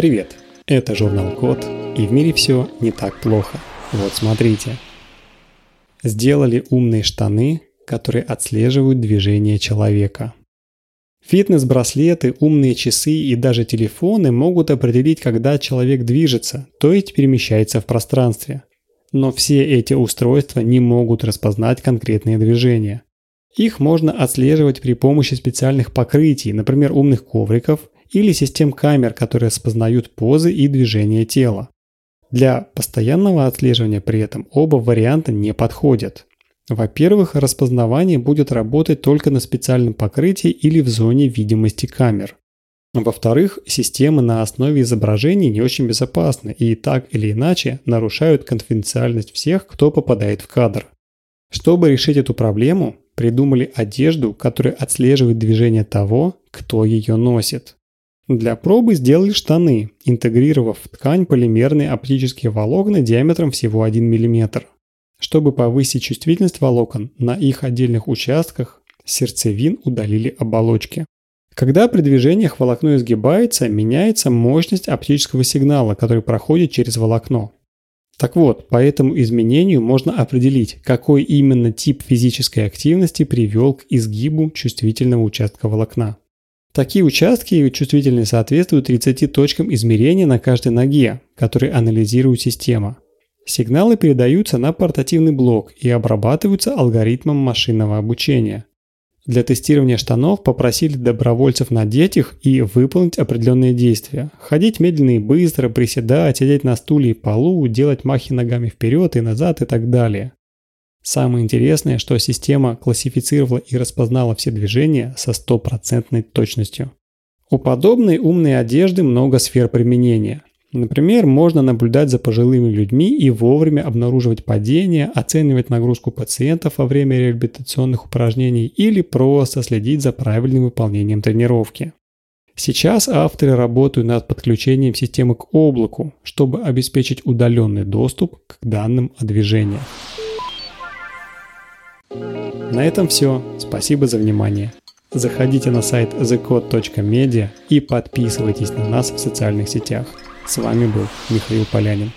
Привет! Это журнал Код, и в мире все не так плохо. Вот смотрите. Сделали умные штаны, которые отслеживают движение человека. Фитнес-браслеты, умные часы и даже телефоны могут определить, когда человек движется, то есть перемещается в пространстве. Но все эти устройства не могут распознать конкретные движения. Их можно отслеживать при помощи специальных покрытий, например, умных ковриков или систем камер, которые распознают позы и движения тела. Для постоянного отслеживания при этом оба варианта не подходят. Во-первых, распознавание будет работать только на специальном покрытии или в зоне видимости камер. Во-вторых, системы на основе изображений не очень безопасны и так или иначе нарушают конфиденциальность всех, кто попадает в кадр. Чтобы решить эту проблему, придумали одежду, которая отслеживает движение того, кто ее носит. Для пробы сделали штаны, интегрировав в ткань полимерные оптические волокна диаметром всего 1 мм. Чтобы повысить чувствительность волокон, на их отдельных участках сердцевин удалили оболочки. Когда при движениях волокно изгибается, меняется мощность оптического сигнала, который проходит через волокно. Так вот, по этому изменению можно определить, какой именно тип физической активности привел к изгибу чувствительного участка волокна. Такие участки чувствительны соответствуют 30 точкам измерения на каждой ноге, которые анализирует система. Сигналы передаются на портативный блок и обрабатываются алгоритмом машинного обучения. Для тестирования штанов попросили добровольцев надеть их и выполнить определенные действия. Ходить медленно и быстро, приседать, сидеть на стуле и полу, делать махи ногами вперед и назад и так далее. Самое интересное, что система классифицировала и распознала все движения со стопроцентной точностью. У подобной умной одежды много сфер применения. Например, можно наблюдать за пожилыми людьми и вовремя обнаруживать падения, оценивать нагрузку пациентов во время реабилитационных упражнений или просто следить за правильным выполнением тренировки. Сейчас авторы работают над подключением системы к облаку, чтобы обеспечить удаленный доступ к данным о движениях. На этом все. Спасибо за внимание. Заходите на сайт thecode.media и подписывайтесь на нас в социальных сетях. С вами был Михаил Полянин.